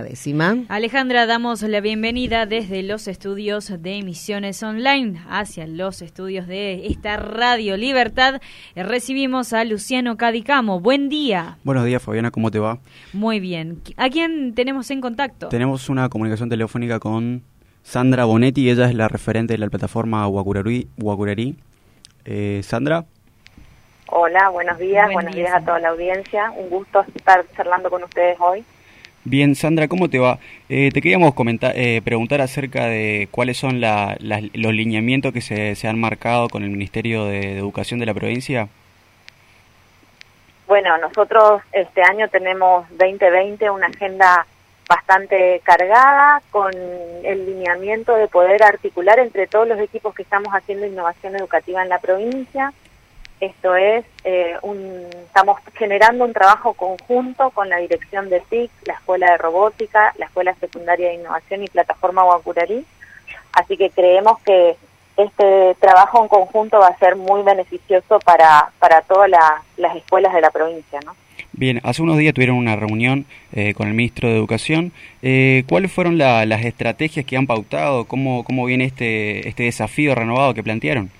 Décima. Alejandra, damos la bienvenida desde los estudios de emisiones online hacia los estudios de esta Radio Libertad. Eh, recibimos a Luciano Cadicamo. Buen día. Buenos días, Fabiana, ¿cómo te va? Muy bien. ¿A quién tenemos en contacto? Tenemos una comunicación telefónica con Sandra Bonetti, ella es la referente de la plataforma Guacurarí. Eh, Sandra. Hola, buenos días, buenos días a toda la audiencia. Un gusto estar charlando con ustedes hoy. Bien, Sandra, ¿cómo te va? Eh, te queríamos comentar, eh, preguntar acerca de cuáles son los lineamientos que se, han marcado con el Ministerio de, Educación de la provincia. Bueno, nosotros este año tenemos 2020 una agenda bastante cargada con el lineamiento de poder articular entre todos los equipos que estamos haciendo innovación educativa en la provincia, esto es, eh, un, estamos generando un trabajo conjunto con la dirección de TIC, la Escuela de Robótica, la Escuela Secundaria de Innovación y Plataforma Guacurarí. Así que creemos que este trabajo en conjunto va a ser muy beneficioso para, para todas las escuelas de la provincia. ¿no? Bien, hace unos días tuvieron una reunión eh, con el ministro de Educación. Eh, ¿Cuáles fueron las estrategias que han pautado? ¿Cómo, cómo viene este, este desafío renovado que plantearon?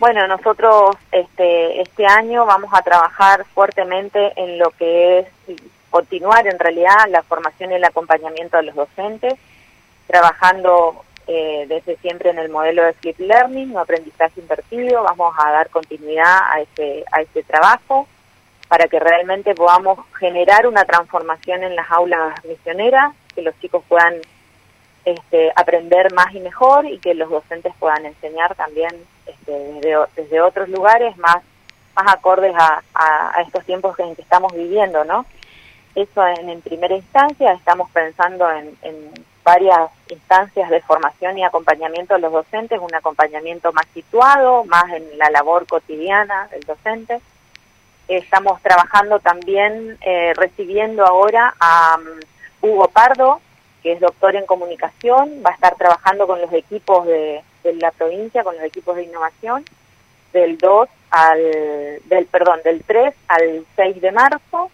Bueno, nosotros este, este año vamos a trabajar fuertemente en lo que es continuar en realidad la formación y el acompañamiento de los docentes, trabajando eh, desde siempre en el modelo de flip learning, aprendizaje invertido, vamos a dar continuidad a ese, a ese trabajo para que realmente podamos generar una transformación en las aulas misioneras, que los chicos puedan este, aprender más y mejor y que los docentes puedan enseñar también este, desde, otros lugares más, más acordes a, a, estos tiempos en que estamos viviendo, ¿no? Eso en, primera instancia, estamos pensando en, varias instancias de formación y acompañamiento de los docentes, un acompañamiento más situado, más en la labor cotidiana del docente. Estamos trabajando también, eh, recibiendo ahora a um, Hugo Pardo, que es doctor en comunicación, va a estar trabajando con los equipos de, la provincia con los equipos de innovación del 2 al, del, perdón, del 3 al 6 de marzo.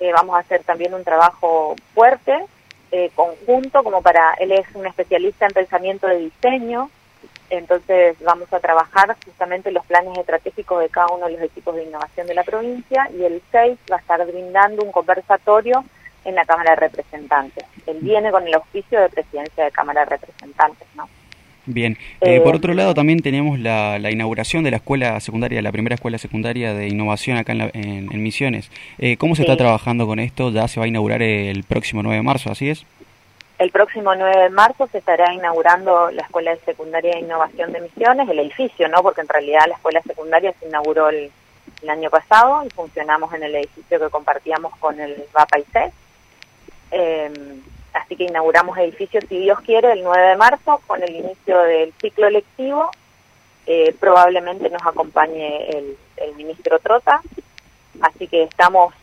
Eh, vamos a hacer también un trabajo fuerte, eh, conjunto, como para, él es un especialista en pensamiento de diseño, entonces vamos a trabajar justamente los planes estratégicos de cada uno de los equipos de innovación de la provincia y el 6 va a estar brindando un conversatorio en la Cámara de Representantes. Él viene con el auspicio de presidencia de Cámara de Representantes, ¿no? Bien, eh, por otro lado también tenemos la, inauguración de la escuela secundaria, la primera escuela secundaria de innovación acá en, Misiones. Eh, ¿Cómo se está trabajando con esto? Ya se va a inaugurar el próximo 9 de marzo, ¿así es? El próximo 9 de marzo se estará inaugurando la Escuela de Secundaria de Innovación de Misiones, el edificio, ¿no? Porque en realidad la escuela secundaria se inauguró el, año pasado y funcionamos en el edificio que compartíamos con el VAPA y Eh, así que inauguramos edificios, si Dios quiere, el 9 de marzo con el inicio del ciclo lectivo. Eh, probablemente nos acompañe el, ministro Trota, así que estamos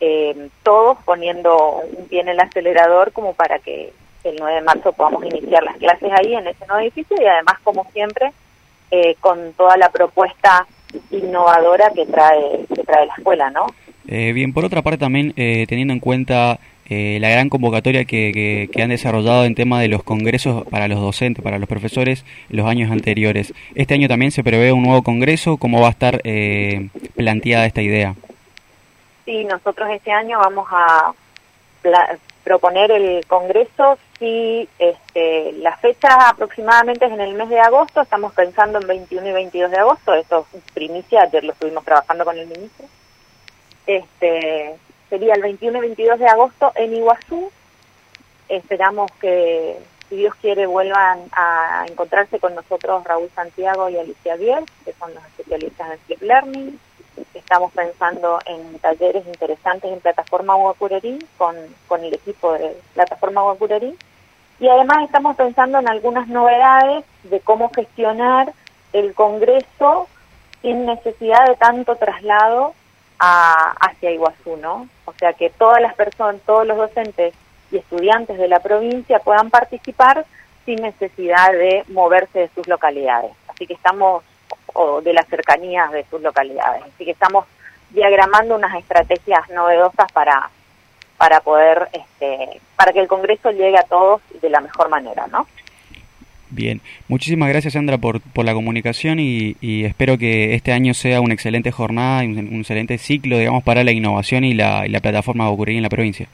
eh, todos poniendo un pie en el acelerador como para que el 9 de marzo podamos iniciar las clases ahí en ese nuevo edificio y además, como siempre, eh, con toda la propuesta innovadora que trae, que trae la escuela, ¿no? bien, por otra parte también, teniendo en cuenta eh, la gran convocatoria que, que, han desarrollado en tema de los congresos para los docentes, para los profesores, los años anteriores. Este año también se prevé un nuevo congreso. ¿Cómo va a estar eh, planteada esta idea? Sí, nosotros este año vamos a proponer el congreso. Si este, la fecha aproximadamente es en el mes de agosto, estamos pensando en 21 y 22 de agosto. Esto es primicia, ayer lo estuvimos trabajando con el ministro. Este, sería el 21 y 22 de agosto en Iguazú. Esperamos que, si Dios quiere, vuelvan a encontrarse con nosotros Raúl Santiago y Alicia Biel, que son los especialistas en Flip Learning. Estamos pensando en talleres interesantes en Plataforma Guacurerí con, con el equipo de Plataforma Guacurerí. Y además estamos pensando en algunas novedades de cómo gestionar el Congreso sin necesidad de tanto traslado hacia Iguazú, ¿no? O sea, que todas las personas, todos los docentes y estudiantes de la provincia puedan participar sin necesidad de moverse de sus localidades. Así que estamos, o de las cercanías de sus localidades. Así que estamos diagramando unas estrategias novedosas para, para poder, este, para que el Congreso llegue a todos de la mejor manera, ¿no? Bien, muchísimas gracias Sandra por, por la comunicación y, espero que este año sea una excelente jornada y un, excelente ciclo, digamos, para la innovación y la, y la plataforma ocurrir en la provincia.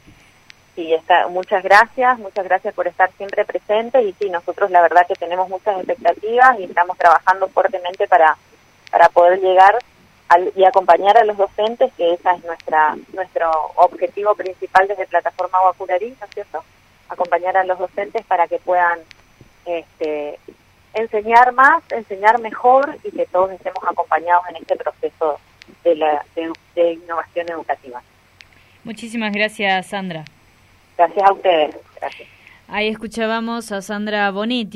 Sí, está, muchas gracias, muchas gracias por estar siempre presentes y sí, nosotros la verdad que tenemos muchas expectativas y estamos trabajando fuertemente para, para poder llegar y acompañar a los docentes, que esa es nuestra nuestro objetivo principal desde Plataforma Guacurarí, ¿no es cierto? Acompañar a los docentes para que puedan este, enseñar más, enseñar mejor y que todos estemos acompañados en este proceso de, la, de innovación educativa. Muchísimas gracias, Sandra. Gracias a ustedes. Gracias. Ahí escuchábamos a Sandra Bonetti.